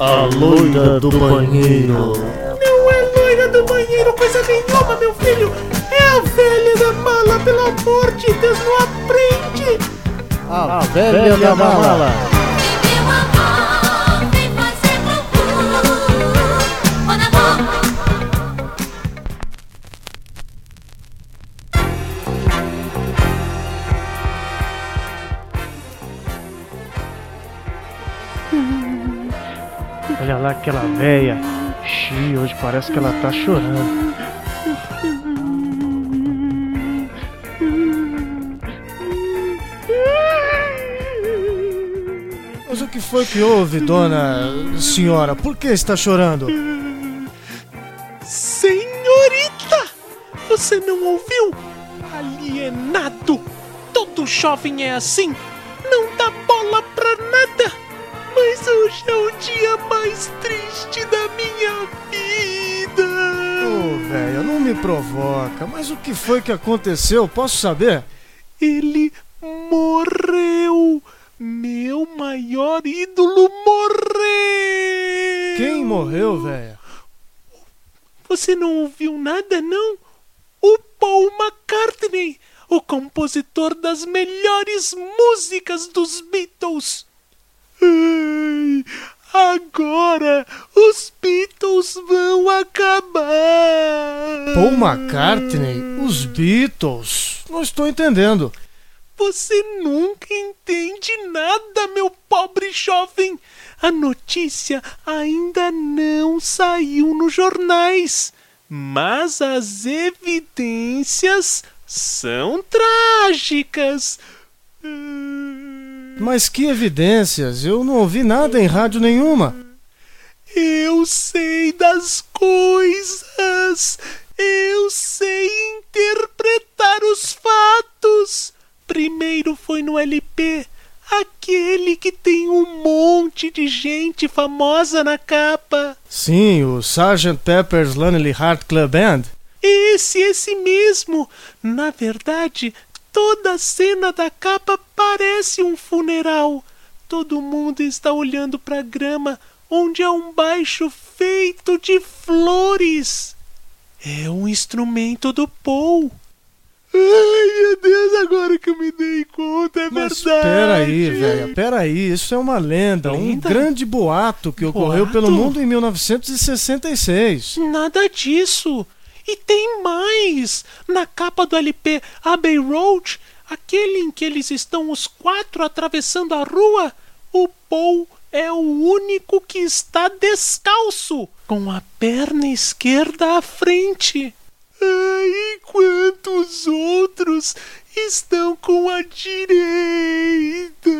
A loira do banheiro. Não é loira do banheiro coisa nenhuma, meu filho. É a velha da mala, pelo amor de Deus, não aprende. A velha da mala. Meu Olha lá aquela véia. Xi, hoje parece que ela tá chorando. Mas o que foi que houve, dona senhora? Por que está chorando? Senhorita, você não ouviu? Alienado. Todo jovem é assim. Não dá. Mas hoje é o dia mais triste da minha vida. Ô, véia, não me provoca. Mas o que foi que aconteceu? Posso saber? Ele morreu. Meu maior ídolo morreu. Quem morreu, véia? Você não ouviu nada, não? O Paul McCartney, o compositor das melhores músicas dos Beatles. Agora os Beatles vão acabar. Paul McCartney? Os Beatles? Não estou entendendo. Você nunca entende nada, meu pobre jovem. A notícia ainda não saiu nos jornais, mas as evidências são trágicas. Mas que evidências? Eu não ouvi nada em rádio nenhuma. Eu sei das coisas. Eu sei interpretar os fatos. Primeiro foi no LP, aquele que tem um monte de gente famosa na capa. Sim, o Sgt. Pepper's Lonely Heart Club Band. Esse, esse mesmo. Na verdade, toda a cena da capa parece um funeral. Todo mundo está olhando para a grama, onde há um baixo feito de flores. É um instrumento do Paul. Ai, meu Deus, agora que eu me dei conta, é Mas verdade. peraí, velho, peraí, isso é uma lenda, um Lenda? grande boato que ocorreu Boato? pelo mundo em 1966. Nada disso. E tem mais. Na capa do LP Abbey Road, aquele em que eles estão os quatro atravessando a rua, o Paul é o único que está descalço, com a perna esquerda à frente. Enquanto os outros estão com a direita.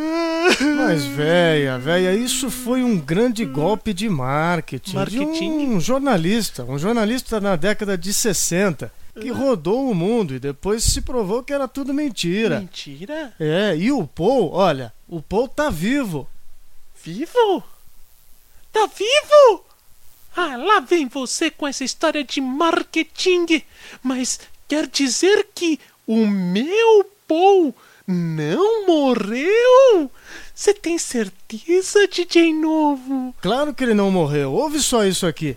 Mas, véia, véia, isso foi um grande golpe de marketing, Marketing? de um jornalista, um jornalista na década de 60, que rodou o mundo e depois se provou que era tudo mentira. Mentira? É, e o Paul, olha, o Paul tá vivo. Vivo? Tá vivo? Ah, lá vem você com essa história de marketing. Mas quer dizer que o meu Paul não morreu? Você tem certeza, DJ Novo? Claro que ele não morreu. Ouve só isso aqui.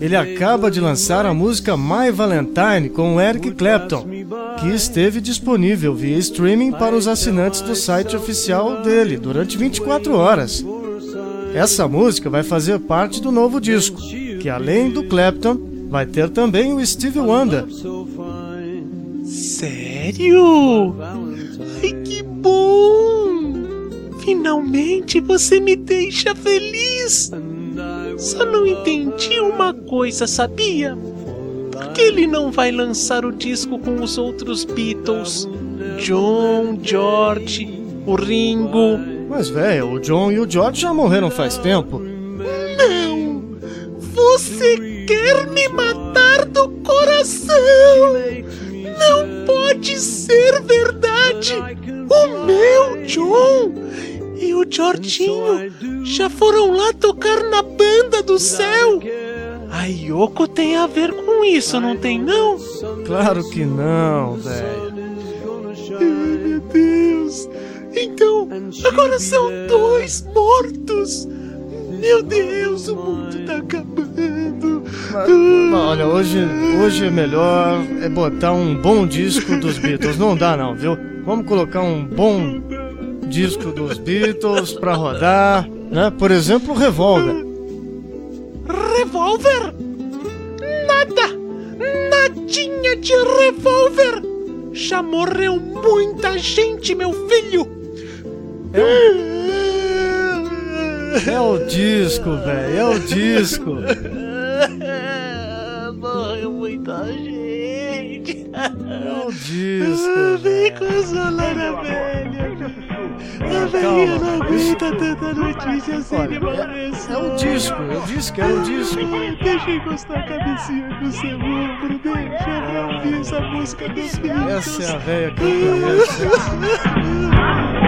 Ele acaba de lançar a música My Valentine com Eric Clapton, que esteve disponível via streaming para os assinantes do site oficial dele durante 24 horas. Essa música vai fazer parte do novo disco, que além do Clapton, vai ter também o Stevie Wonder. Sério? Ai, que bom! Finalmente você me deixa feliz! Só não entendi uma coisa, sabia? Por que ele não vai lançar o disco com os outros Beatles? John, George, o Ringo. Mas, velho, o John e o George já morreram faz tempo. Não! Você quer me matar do coração! Não pode ser verdade! O meu John e o Jorginho já foram lá tocar na banda do céu! A Yoko tem a ver com isso, não tem não? Claro que não, velho. Ai, meu Deus! Então, agora são dois mortos! Meu Deus, o mundo tá acabando! Mas, olha, hoje, hoje é melhor é botar um bom disco dos Beatles. Não dá não, viu? Vamos colocar um bom disco dos Beatles pra rodar, né? Por exemplo, o Revolver. Revólver? Nada! Nadinha de revólver! Já morreu muita gente, meu filho! É o disco, velho, é o disco. Tanta notícia assim de É o disco, eu disse que é o disco. Deixa eu encostar a cabecinha no seu ombro, deixa eu ouvir essa música dos Beatles. Essa é a velha que eu conheço.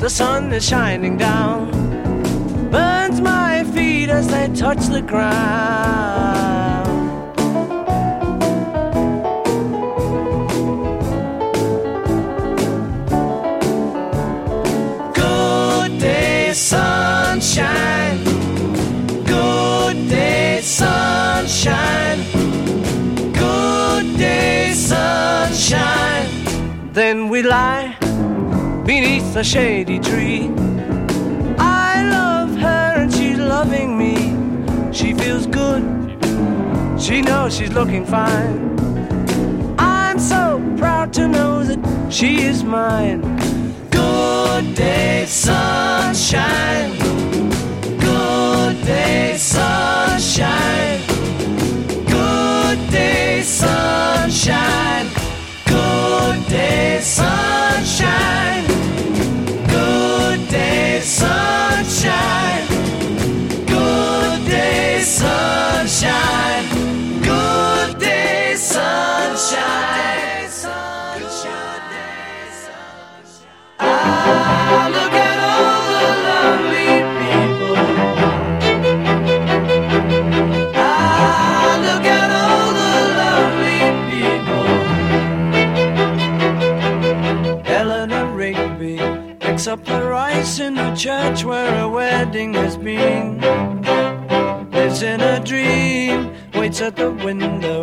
the sun is shining down. Burns my feet as they touch the ground. Good day, sunshine. Good day, sunshine. Good day, sunshine. Then we lie beneath a shady tree. I love her and she's loving me. She feels good. She knows she's looking fine. I'm so proud to know that she is mine. Good day, sunshine. Good day, sunshine. Good day, sunshine. Sunshine. Ah, look at all the lovely people. Ah, look at all the lovely people. Eleanor Rigby picks up the rice in the church where a wedding has been. Lives in a dream, waits at the window,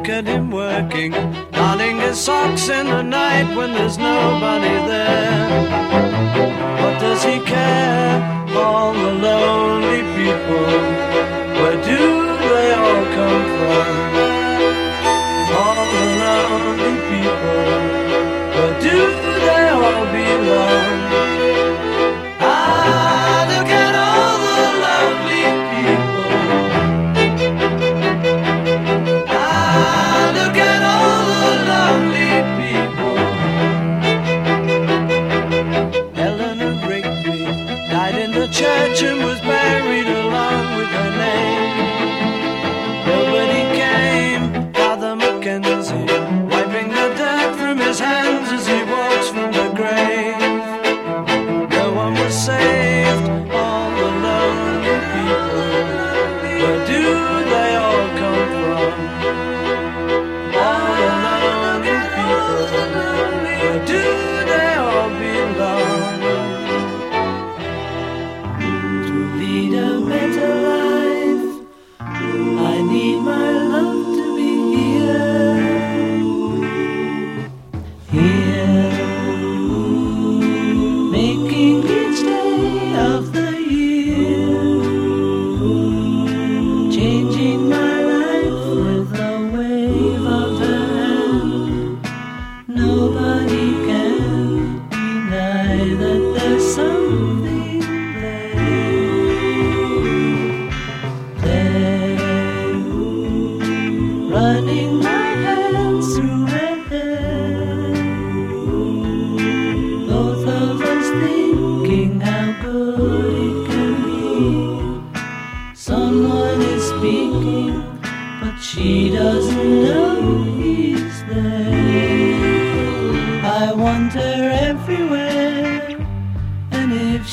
Look at him working, darning his socks in the night when there's nobody there. What does he care? All the lonely people. Where do they all come from?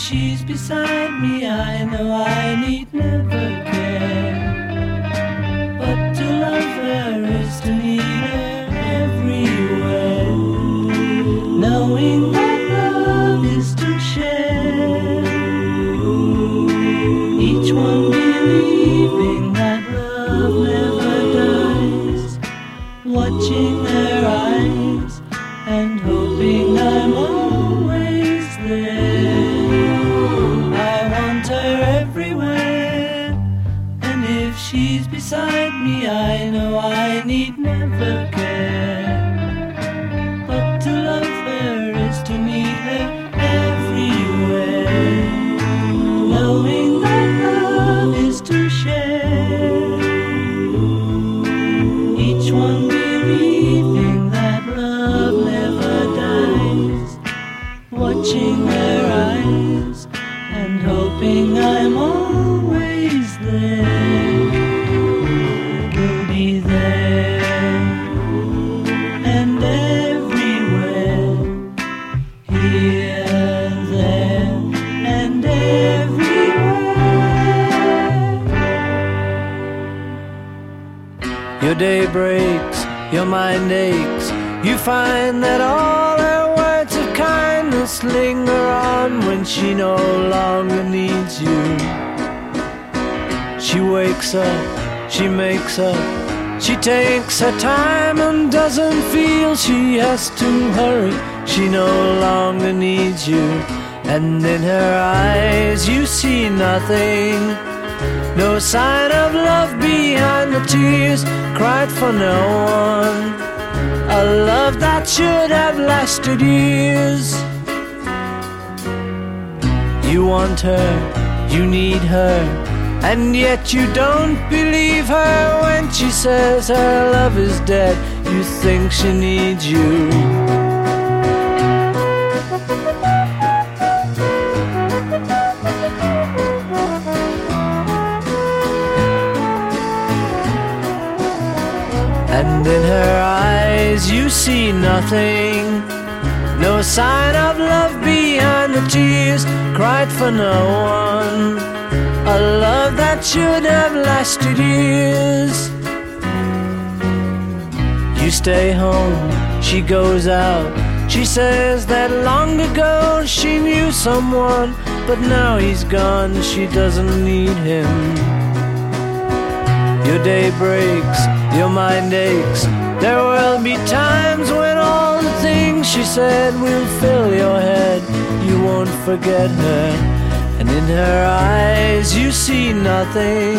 She's beside me, I know I need never care. Watching their eyes and hoping I'm always there. Will be there and everywhere. Here, there, and everywhere. Your day breaks, your mind aches. You find that all kindness linger on when she no longer needs you. She wakes up, she makes up, she takes her time and doesn't feel she has to hurry. She no longer needs you, and in her eyes you see nothing. No sign of love behind the tears cried for no one. A love that should have lasted years. Want her, you need her, and yet you don't believe her when she says her love is dead. You think she needs you. And in her eyes you see nothing. No sign of love behind tears cried for no one. A love that should have lasted years. You stay home, she goes out. She says that long ago she knew someone, but now he's gone, she doesn't need him. Your day breaks, your mind aches. There will be times when she said We'll fill your head. You won't forget her, and in her eyes you see nothing.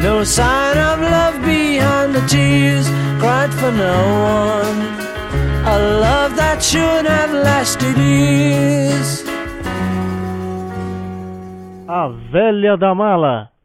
No sign of love behind the tears cried for no one. A love that should have lasted years. A velha da mala.